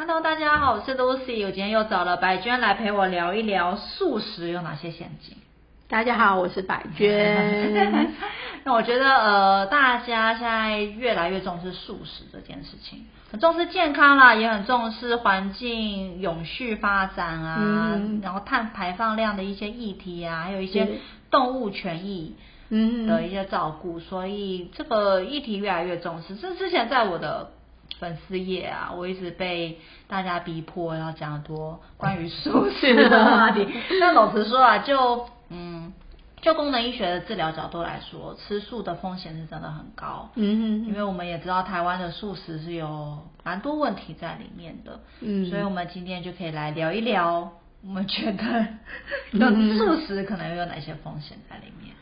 Hello，大家好，我是 Lucy，我今天又找了白娟来陪我聊一聊素食有哪些陷阱。大家好，我是白娟。那我觉得呃，大家现在越来越重视素食这件事情，很重视健康啦，也很重视环境永续发展啊，然后碳排放量的一些议题啊，还有一些动物权益嗯的一些照顾，所以这个议题越来越重视。这之前在我的粉丝页啊，我一直被大家逼迫要讲多关于 素食的话题。那老实说啊，就嗯，就功能医学的治疗角度来说，吃素的风险是真的很高。嗯，因为我们也知道台湾的素食是有蛮多问题在里面的。嗯，所以我们今天就可以来聊一聊，我们觉得 素食可能有哪些风险在里面。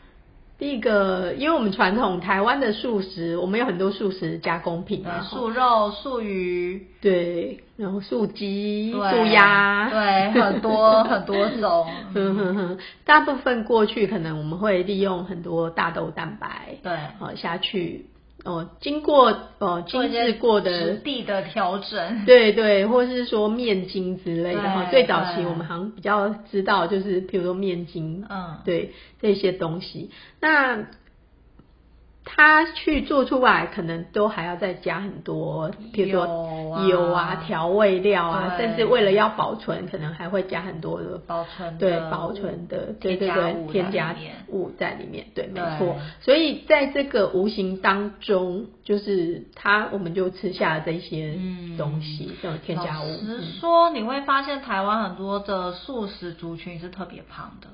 第一个，因为我们传统台湾的素食，我们有很多素食加工品啊，素肉、素鱼，对，然后素鸡、素鸭，对，很多很多种。哼哼哼，大部分过去可能我们会利用很多大豆蛋白，对，好下去。哦，经过哦精致过的地的调整，对对，或是说面筋之类的哈。最早期我们好像比较知道，就是比如说面筋，嗯，对这些东西。那他去做出来，可能都还要再加很多，比如说油啊、调味料啊，甚至为了要保存，可能还会加很多的保存对保存的对对对添加物在里面。对，没错。所以在这个无形当中，就是它我们就吃下这些东西，这种添加物。实说，你会发现台湾很多的素食族群是特别胖的。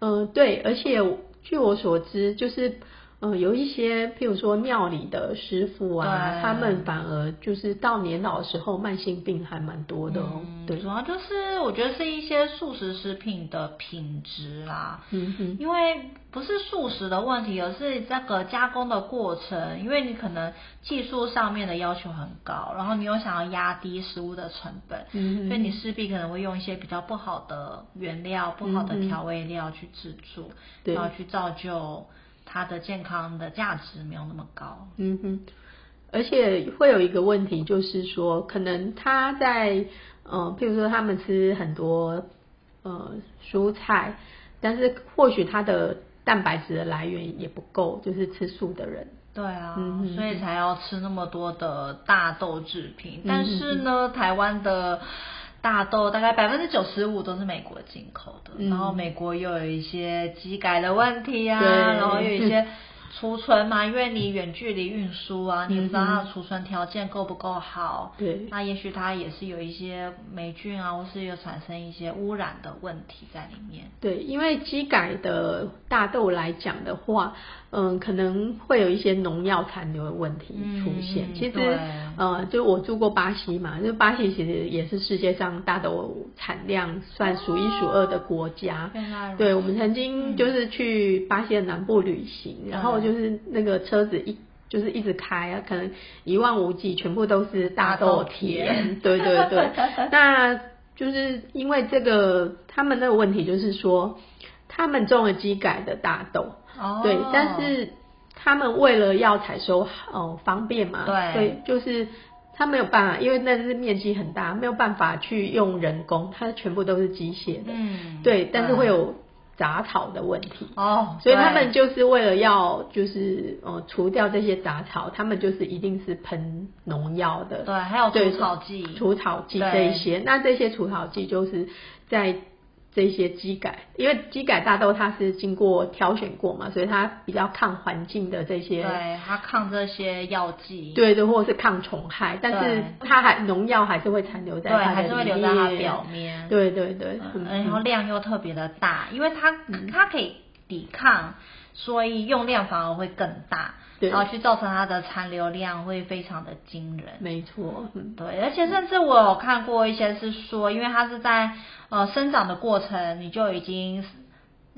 嗯，对，而且据我所知，就是。嗯，有一些，譬如说庙里的师傅啊，他们反而就是到年老的时候，慢性病还蛮多的哦。对，主要就是我觉得是一些素食食品的品质啦。嗯哼，因为不是素食的问题，而是这个加工的过程，因为你可能技术上面的要求很高，然后你又想要压低食物的成本，嗯所以你势必可能会用一些比较不好的原料、不好的调味料去制作，然后去造就。它的健康的价值没有那么高，嗯哼，而且会有一个问题，就是说，可能他在，呃，譬如说他们吃很多呃蔬菜，但是或许他的蛋白质的来源也不够，就是吃素的人，对啊，所以才要吃那么多的大豆制品，但是呢，台湾的。大豆大概百分之九十五都是美国进口的，然后美国又有一些机改的问题啊，然后有一些。储存嘛，因为你远距离运输啊，你不知道它的储存条件够不够好。对。那也许它也是有一些霉菌啊，或是有产生一些污染的问题在里面。对，因为机改的大豆来讲的话，嗯，可能会有一些农药残留的问题出现。其实，呃，就我住过巴西嘛，就巴西其实也是世界上大豆产量算数一数二的国家。对，我们曾经就是去巴西的南部旅行，然后。就是那个车子一就是一直开啊，可能一望无际，全部都是大豆田。对对 对，那就是因为这个，他们那个问题就是说，他们种了机改的大豆，哦。对，但是他们为了要采收哦方便嘛，对，所以就是他没有办法，因为那是面积很大，没有办法去用人工，它全部都是机械的，嗯，对，但是会有。杂草的问题。哦，所以他们就是为了要就是呃除掉这些杂草，他们就是一定是喷农药的，对，还有除草剂，除草剂这一些，那这些除草剂就是在。这些机改，因为机改大豆它是经过挑选过嘛，所以它比较抗环境的这些，对，它抗这些药剂，对对，或者是抗虫害，但是它还农药还是会残留在它的里面，表面，对对对，然后量又特别的大，因为它它可以抵抗，所以用量反而会更大。然后去造成它的残留量会非常的惊人，没错，对，而且甚至我有看过一些是说，因为它是在呃生长的过程，你就已经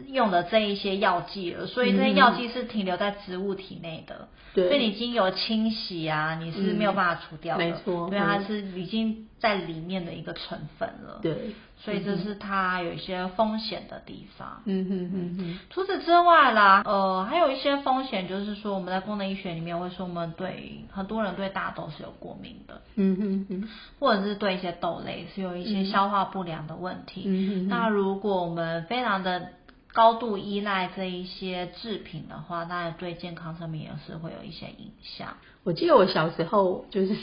用的这一些药剂了，所以这些药剂是停留在植物体内的，对。所以你已经有清洗啊，你是没有办法除掉的，没错因为它嗯是已经在里面的一个成分了，，对，所以这是它有一些风险的地方。嗯哼哼哼，除此之外啦，呃，还有一些风险，就是说我们在功能医学里面会说，我们对很多人对大豆是有过敏的，嗯哼哼，或者是对一些豆类是有一些消化不良的问题。嗯哼哼。那如果我们非常的高度依赖这一些制品的话，那对健康上面也是会有一些影响。我记得我小时候就是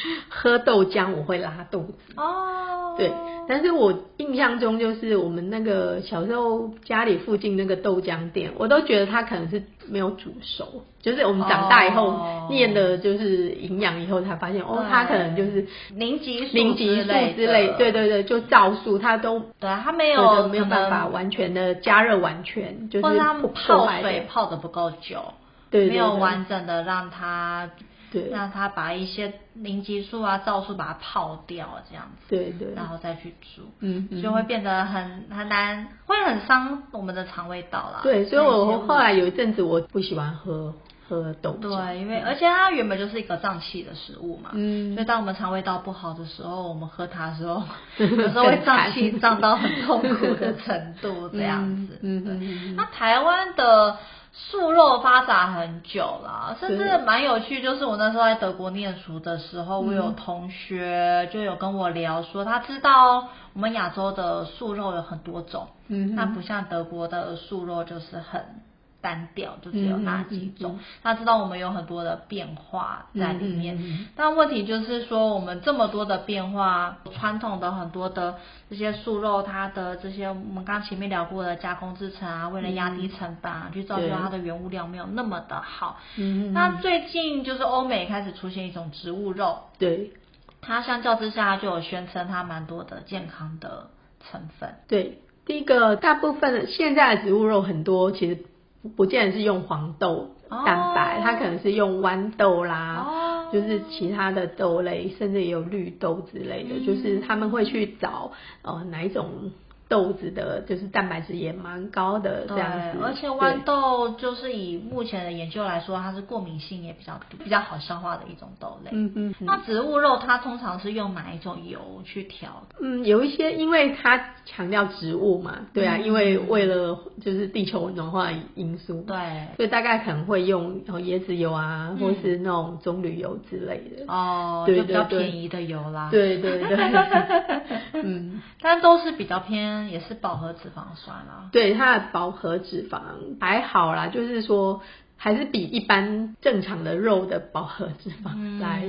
喝豆浆我会拉肚子。哦，对，但是我印象中就是我们那个小时候家里附近那个豆浆店，我都觉得它可能是没有煮熟，就是我们长大以后哦。念的就是营养以后才发现，哦，它可能就是凝集素凝集素之类，对对对，就皂素它都对啊，它没有有没有办法完全的加热完全，就是或者它破泡水泡的不够久，对对没有完整的让它对。让它把一些凝集素啊、皂素把它泡掉，这样子，对对，然后再去煮。嗯嗯。就会变得很很难，会很伤我们的肠胃道啦。对，所以我后来有一阵子我不喜欢喝喝豆浆，对，因为而且它原本就是一个胀气的食物嘛，嗯。所以当我们肠胃道不好的时候，我们喝它的时候，有时候会胀气胀到很痛苦的程度，这样子。嗯嗯对。台湾的素肉发展很久了，甚至对蛮有趣。就是我那时候在德国念书的时候，我嗯有同学就有跟我聊说，他知道我们亚洲的素肉有很多种，嗯那不像德国的素肉就是很单调，就只有那几种。他知道我们有很多的变化在里面，但问题就是说，我们这么多的变化，传统的很多的这些素肉，它的这些我们刚前面聊过的加工制成啊，为了压低成本啊，去造就它的原物料没有那么的好。嗯嗯那最近就是欧美开始出现一种植物肉，对它相较之下就有宣称它蛮多的健康的成分。对，第一个大部分的现在的植物肉很多其实不不见得是用黄豆蛋白，哦它可能是用豌豆啦。哦就是其他的豆类，甚至也有绿豆之类的，嗯就是他们会去找呃哪一种豆子的，就是蛋白质也蛮高的这对，样子。而且豌豆就是以目前的研究来说，它是过敏性也比较比较好消化的一种豆类。嗯嗯嗯那植物肉它通常是用哪一种油去调？嗯，有一些因为它强调植物嘛，对啊，嗯因为为了就是地球暖化因素，对，所以大概可能会用哦椰子油啊，嗯或是那种棕榈油之类的。哦，对就比较便宜的油啦。，对对对，嗯，但都是比较偏也是饱和脂肪酸啊。对它的饱和脂肪还好啦，就是说还是比一般正常的肉的饱和脂肪嗯来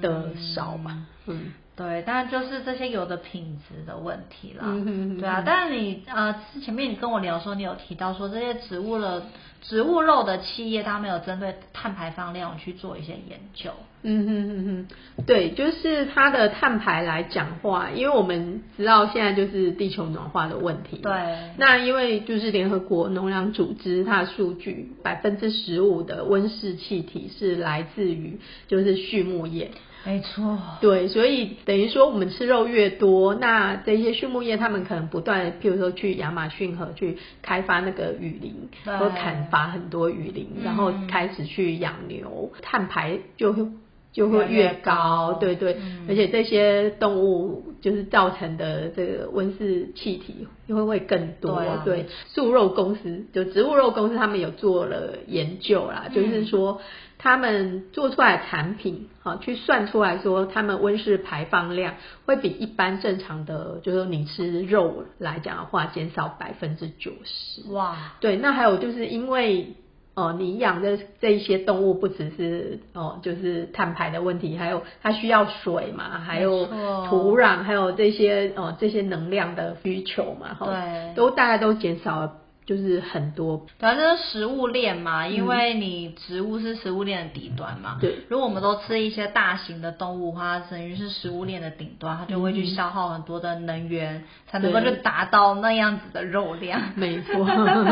的少吧。嗯，对，但就是这些有的品质的问题啦。嗯哼哼对啊，但是你呃前面你跟我聊说，你有提到说这些植物的植物肉的企业，他们有针对碳排放量去做一些研究。嗯哼哼哼，对，就是它的碳排来讲话，因为我们知道现在就是地球暖化的问题。对那因为就是联合国农粮组织它的数据，百分之十五的温室气体是来自于就是畜牧业。没错。对，所以等于说我们吃肉越多，那这些畜牧业他们可能不断，譬如说去亚马逊河去开发那个雨林，对或砍伐很多雨林，然后嗯开始去养牛，碳排就会。就会越高，高对对，嗯。而且这些动物就是造成的这个温室气体会会更多。对啊。对，素肉公司就植物肉公司他们有做了研究啦，嗯。就是说他们做出来的产品，好、去算出来说他们温室排放量会比一般正常的，就是说你吃肉来讲的话，减少百分之九十。哇，对，那还有就是因为哦，你养的这一些动物不只是哦，就是碳排的问题，还有它需要水嘛，还有土壤，还有这些哦这些能量的需求嘛，哈，对都大概都减少了，就是很多。反正是食物链嘛，因为你植物是食物链的底端嘛。嗯对如果我们都吃一些大型的动物的话，它等于是食物链的顶端，它就会去消耗很多的能源，才能够对去达到那样子的肉量。没错，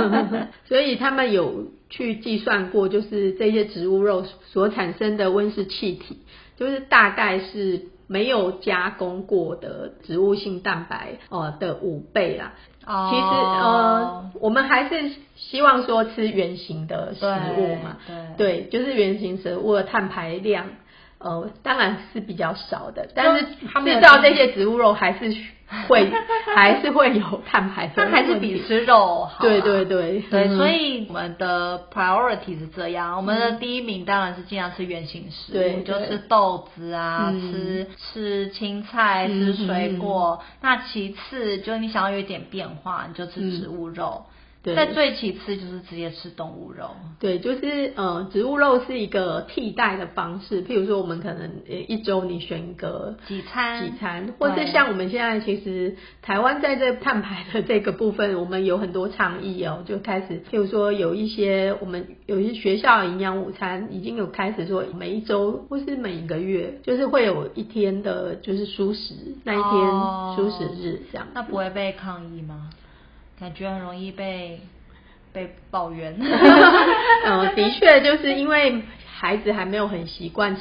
所以他们有去计算过，就是这些植物肉所产生的温室气体，就是大概是没有加工过的植物性蛋白哦的五倍啦。哦，其实呃，我们还是希望说吃原形的食物嘛，对，对，就是原形食物的碳排量。呃，当然是比较少的，但是制造这些植物肉还是会 还是会有碳排放，但还是比吃肉好。对对对对，所以我们的 priority 是这样，我们的第一名当然是尽量吃原形食物，就吃豆子啊，吃吃青菜，吃水果。那其次就是你想要有一点变化，你就吃植物肉。在最其次就是直接吃动物肉，对，就是呃，植物肉是一个替代的方式。譬如说，我们可能呃一周你选一个几餐。几餐，或是像我们现在其实台湾在这碳排的这个部分，我们有很多倡议哦，就开始譬如说有一些我们有一些学校营养午餐已经有开始说每一周或是每一个月，就是会有一天的就是素食那一天素食日这样，那不会被抗议吗？感觉很容易被被抱怨。嗯，的确，就是因为孩子还没有很习惯吃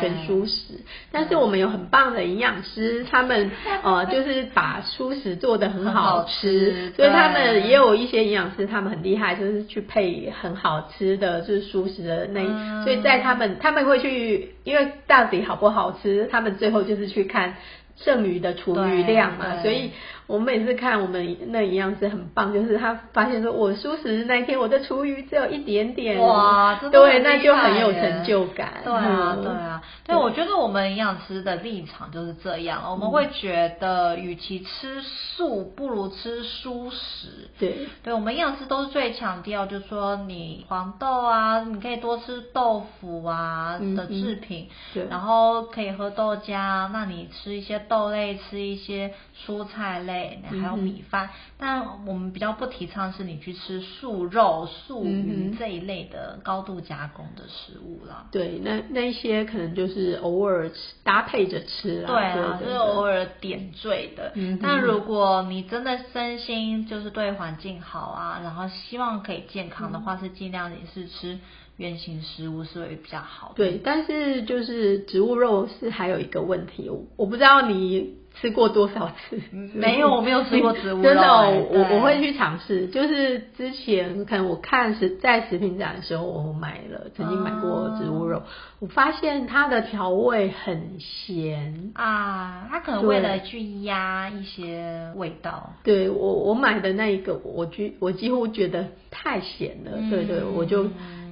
全蔬食，但是我们有很棒的营养师，他们呃 就是把蔬食做的很好吃，所以他们也有一些营养师，他们很厉害，就是去配很好吃的就是蔬食的那，所以在他们他们会去，因为到底好不好吃，他们最后就是去看剩余的厨余量嘛，所以。我们每次看我们那营养师很棒，就是他发现说我蔬食那一天我的厨余只有一点点，哇，对，那就很有成就感。对啊，对啊，对，我觉得我们营养师的立场就是这样，我们会觉得与其吃素，不如吃蔬食。对，对我们营养师都是最强调，就是说你黄豆啊，你可以多吃豆腐啊的制品，对，然后可以喝豆浆，那你吃一些豆类，吃一些蔬菜类。还有米饭，但我们比较不提倡是你去吃素肉、素鱼这一类的高度加工的食物了。对，那那些可能就是偶尔吃搭配着吃啦。对啊，就是偶尔点缀的。但如果你真的身心就是对环境好啊，然后希望可以健康的话，是尽量也是吃原形食物是会比较好的。对，但是就是植物肉是还有一个问题，我不知道你。吃过多少次？没有，我没有 吃过植物肉。真的，我我会去尝试。就是之前可能我看食在食品展的时候，我买了，曾经买过植物肉。我发现它的调味很咸啊，它可能为了去压一些味道。对我我买的那一个，我觉我几乎觉得太咸了。对对，我就。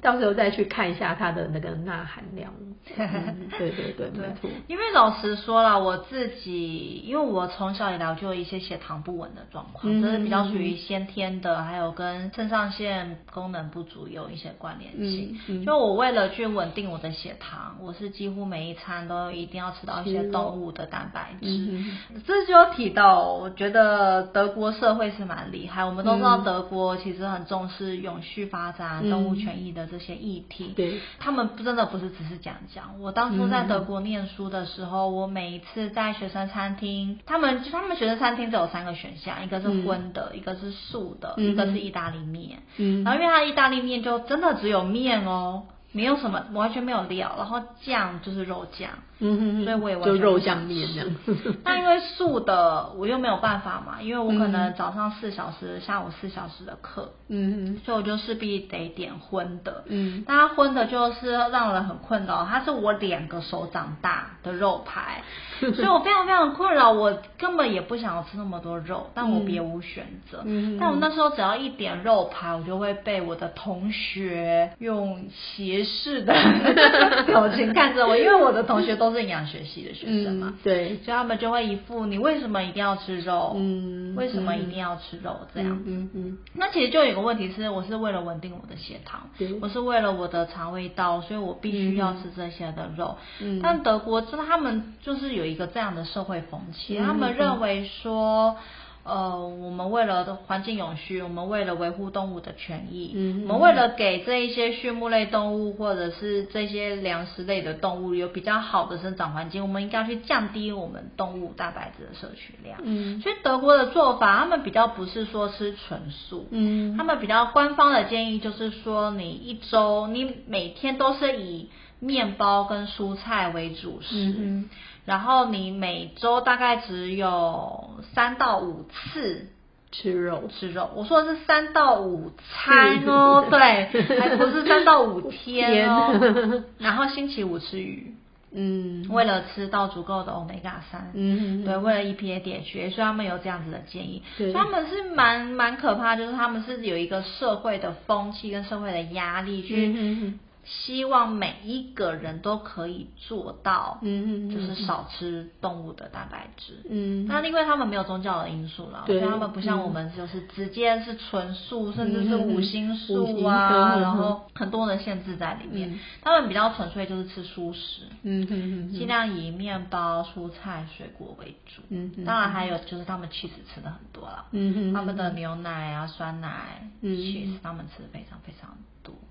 到时候再去看一下它的那个钠含量。对对对，没错。因为老实说了，我自己因为我从小以来就有一些血糖不稳的状况，这是比较属于先天的，还有跟肾上腺功能不足有一些关联性。就我为了去稳定我的血糖，我是几乎每一餐都一定要吃到一些动物的蛋白质。这就提到，我觉得德国社会是蛮厉害。我们都知道德国其实很重视永续发展、动物权益的。这些议题，对，他们真的不是只是讲讲。我当初在德国念书的时候，我每一次在学生餐厅，他们他们学生餐厅只有三个选项，一个是荤的，一个是素的，一个是意大利面。嗯，然后因为它意大利面就真的只有面哦，没有什么，完全没有料，然后酱就是肉酱。嗯哼，所以我也完全就肉酱面这样。那因为素的我又没有办法嘛，因为我可能早上四小时，下午四小时的课，嗯哼，所以我就势必得点荤的。嗯，那荤的就是让人很困扰，它是我两个手掌大的肉排，所以我非常非常困扰，我根本也不想要吃那么多肉，但我别无选择。嗯，但我那时候只要一点肉排，我就会被我的同学用斜视的 表情看着我，因为我的同学都。是营养学系的学生嘛？对，所以他们就会一副你为什么一定要吃肉？嗯，为什么一定要吃肉这样子？嗯嗯。那其实就有一个问题是，我是为了稳定我的血糖，我是为了我的肠胃道，所以我必须要吃这些的肉。嗯。但德国真的，他们就是有一个这样的社会风气，他们认为说。呃，我们为了环境永续，我们为了维护动物的权益，嗯，我们为了给这一些畜牧类动物或者是这些粮食类的动物有比较好的生长环境，我们应该去降低我们动物蛋白质的摄取量。嗯，所以德国的做法，他们比较不是说吃纯素，嗯，他们比较官方的建议就是说，你一周你每天都是以。面包跟蔬菜为主食，然后你每周大概只有三到五次吃肉，吃肉。我说的是三到五餐哦，对，还不是三到五天哦。然后星期五吃鱼。嗯，为了吃到足够的欧米伽三，嗯，对，为了 EPA DHA，所以他们有这样子的建议。对，他们是蛮蛮可怕，就是他们是有一个社会的风气跟社会的压力去。希望每一个人都可以做到，嗯嗯，就是少吃动物的蛋白质，嗯，那因为他们没有宗教的因素了，所以他们不像我们，就是直接是纯素，甚至是五星素啊，然后很多的限制在里面。他们比较纯粹就是吃素食，嗯嗯嗯，尽量以面包、蔬菜、水果为主，嗯嗯，当然还有就是他们 cheese 吃的很多了，嗯嗯，他们的牛奶啊、酸奶，cheese 他们吃的非常非常。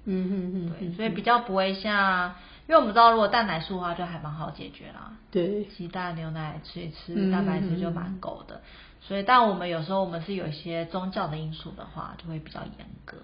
嗯嗯嗯，对，所以比较不会像，因为我们知道如果蛋奶素的话就还蛮好解决啦，对，鸡蛋牛奶吃一吃，蛋白质就蛮够的，所以但我们有时候我们是有一些宗教的因素的话，就会比较严格。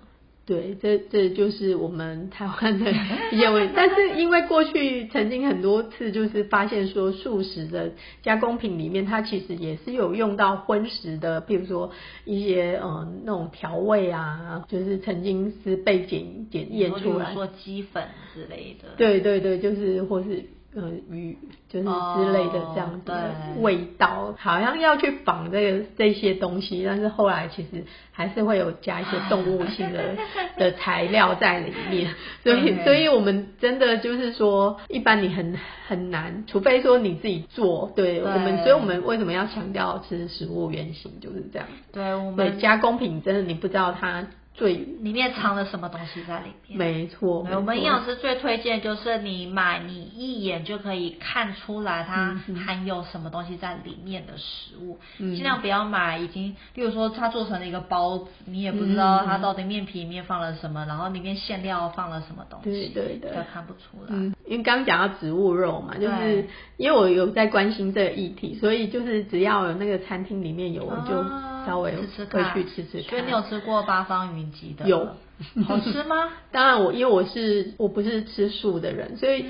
对，这这就是我们台湾的一些问题。但是因为过去曾经很多次就是发现说，素食的加工品里面，它其实也是有用到荤食的，比如说一些呃那种调味啊，就是曾经是被检检验出来，说鸡粉之类的。对对对，就是或是。呃，鱼就是之类的这样子的味道，好像要去仿这个这些东西，但是后来其实还是会有加一些动物性的 的材料在里面，所以所以我们真的就是说，一般你很很难，除非说你自己做，对我们，所以我们为什么要强调吃食物原型就是这样，对我们加工品真的你不知道它。最里面藏了什么东西在里面？没错，我们营养师最推荐就是你买，你一眼就可以看出来它含有什么东西在里面的食物。尽量不要买已经，例如说它做成了一个包子，你也不知道它到底面皮里面放了什么，然后里面馅料放了什么东西，对对对，看不出来。因为刚讲到植物肉嘛，就是因为我有在关心这个议题，所以就是只要有那个餐厅里面有，我就稍微会去吃吃看。所以你有吃过八方云集的？有好吃吗？当然，我因为我是我不是吃素的人，所以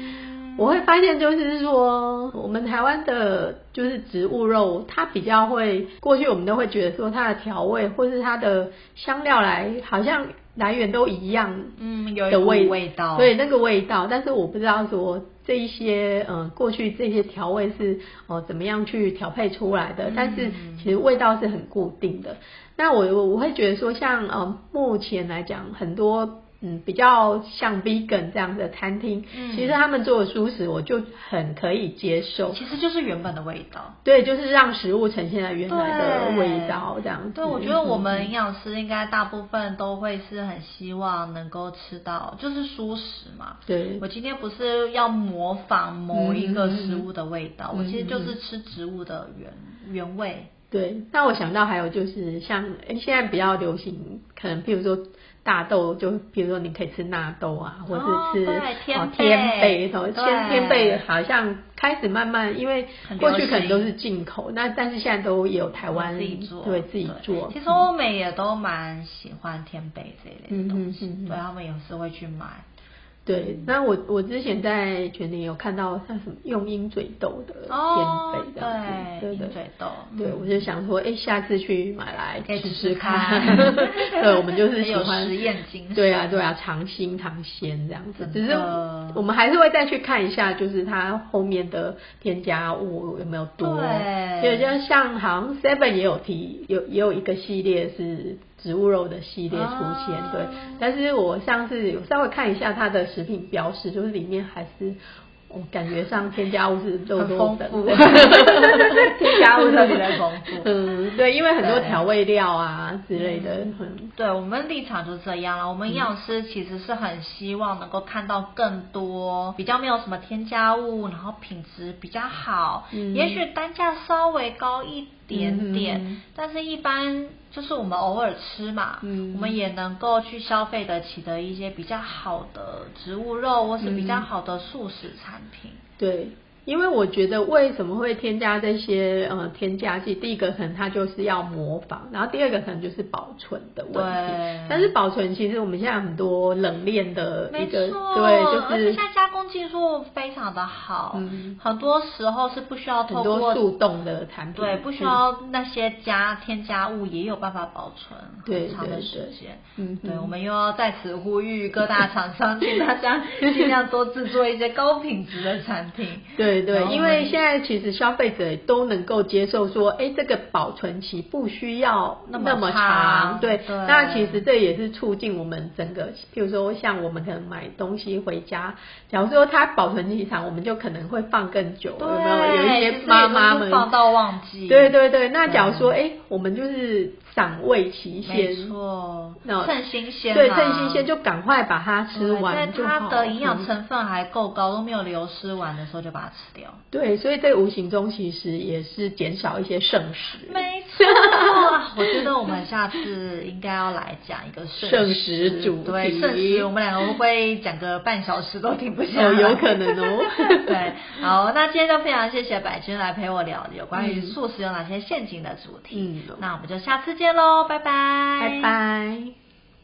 我会发现就是说，我们台湾的就是植物肉，它比较会过去我们都会觉得说它的调味或是它的香料来好像来源都一样，嗯，有的味味道，对那个味道，但是我不知道说这一些嗯过去这些调味是哦怎么样去调配出来的，但是其实味道是很固定的。那我我我会觉得说，像呃目前来讲，很多嗯比较像 vegan 这样的餐厅，其实他们做的素食，我就很可以接受。其实就是原本的味道。对，就是让食物呈现在原来的味道这样子。对，我觉得我们营养师应该大部分都会是很希望能够吃到，就是素食嘛。对。我今天不是要模仿某一个食物的味道，我其实就是吃植物的原原味。对，那我想到还有就是像哎，现在比较流行，可能譬如说大豆，就比如说你可以吃纳豆啊，或者是吃天贝，什么天天贝，好像开始慢慢，因为过去可能都是进口，那但是现在都有台湾自己做，对自己做。其实欧美也都蛮喜欢天贝这一类的东西，对他们有时会去买。对，那我我之前在群里有看到像什么用鹰嘴豆的天贝这样子，对对鹰嘴豆，对我就想说，哎，下次去买来试试看。对，我们就是喜欢实验精对啊对啊，尝新尝鲜这样子。只是我们还是会再去看一下，就是它后面的添加物有没有多。对，就像好像 Seven 也有提，有也有一个系列是。植物肉的系列出现，对，但是我上次有稍微看一下它的食品标识，就是里面还是。我感觉上添加物是很丰富，添加物特别的丰富。嗯，对，因为很多调味料啊之类的。对，我们立场就是这样了。我们营养师其实是很希望能够看到更多比较没有什么添加物，然后品质比较好，也许单价稍微高一点点，但是一般就是我们偶尔吃嘛，我们也能够去消费得起的一些比较好的植物肉，或是比较好的素食产。品对，因为我觉得为什么会添加这些呃添加剂？第一个可能它就是要模仿，然后第二个可能就是保存的问题。但是保存其实我们现在很多冷链的一个，对，就是技术非常的好，嗯，很多时候是不需要透过速冻的产品，对，不需要那些加添加物也有办法保存很长的时间。嗯，对，我们又要在此呼吁各大厂商，请大家尽量多制作一些高品质的产品。对 对，因为现在其实消费者都能够接受说，哎，这个保存期不需要那么长。对，那其实这也是促进我们整个，譬如说像我们可能买东西回家，假如说它保存期长，我们就可能会放更久，有没有？有一些妈妈们放到忘记。对对对，那假如说，哎，我们就是赏味期限，没错，趁新鲜，对，趁新鲜就赶快把它吃完就好。它的营养成分还够高，都没有流失完的时候就把它吃掉。对，所以在无形中其实也是减少一些剩食。没错，我觉得我们下次应该要来讲一个剩食主题。对，剩食我们两个会不会讲个半小时都停不下来？有可能哦。对，好，那今天就非常谢谢百君来陪我聊有关于素食有哪些陷阱的主题。嗯，那我们就下次见喽，拜拜，拜拜。